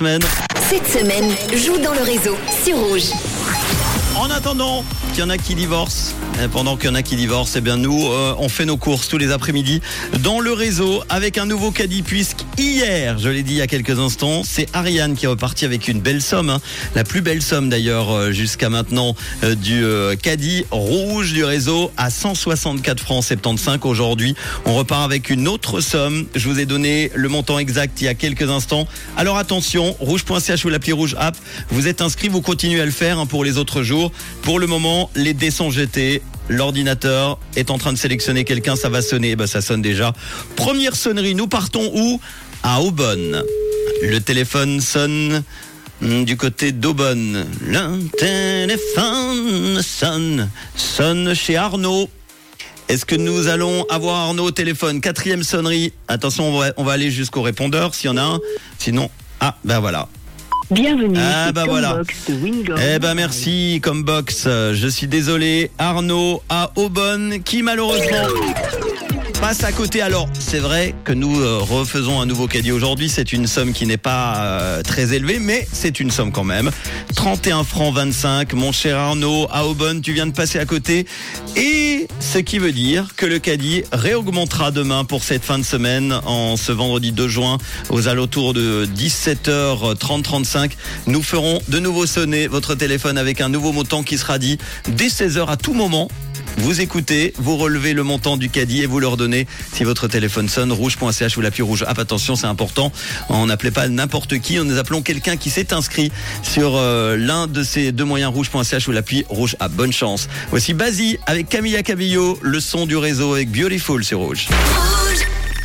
Cette semaine, joue dans le réseau sur Rouge. En attendant qu'il y en a qui divorcent, pendant qu'il y en a qui divorcent, eh bien nous, euh, on fait nos courses tous les après-midi dans le réseau avec un nouveau caddie puisque hier, je l'ai dit il y a quelques instants, c'est Ariane qui est repartie avec une belle somme, hein. la plus belle somme d'ailleurs euh, jusqu'à maintenant euh, du euh, caddie rouge du réseau à 164 francs 75 aujourd'hui. On repart avec une autre somme. Je vous ai donné le montant exact il y a quelques instants. Alors attention, rouge.ch ou l'appli rouge app, vous êtes inscrit, vous continuez à le faire hein, pour les autres jours. Pour le moment, les dés sont jetés. L'ordinateur est en train de sélectionner quelqu'un, ça va sonner, bah ça sonne déjà. Première sonnerie, nous partons où? À Aubonne. Le téléphone sonne hmm, du côté d'Aubonne. Le téléphone sonne, sonne chez Arnaud. Est-ce que nous allons avoir Arnaud au téléphone? Quatrième sonnerie. Attention, on va, on va aller jusqu'au répondeur s'il y en a un. Sinon, ah, ben voilà. Bienvenue. Ah, bah voilà. Box de Wingo. Eh ben merci, comme box. Euh, Je suis désolé, Arnaud à Aubonne, qui malheureusement passe à côté. Alors, c'est vrai que nous euh, refaisons un nouveau caddie aujourd'hui. C'est une somme qui n'est pas euh, très élevée, mais c'est une somme quand même. 31 francs 25. Mon cher Arnaud à Aubonne, tu viens de passer à côté. Et ce qui veut dire que le caddie réaugmentera demain pour cette fin de semaine, en ce vendredi 2 juin, aux alentours de 17h30-35. Nous ferons de nouveau sonner votre téléphone avec un nouveau montant qui sera dit dès 16h à tout moment. Vous écoutez, vous relevez le montant du caddie et vous leur donnez si votre téléphone sonne rouge.ch ou l'appui rouge. Ah, attention, c'est important. On n'appelait pas n'importe qui, nous appelons quelqu'un qui s'est inscrit sur euh, l'un de ces deux moyens rouge.ch ou l'appui rouge. Ah, bonne chance. Voici Basie avec Camilla Cabillo, le son du réseau avec Beautiful sur. Rouge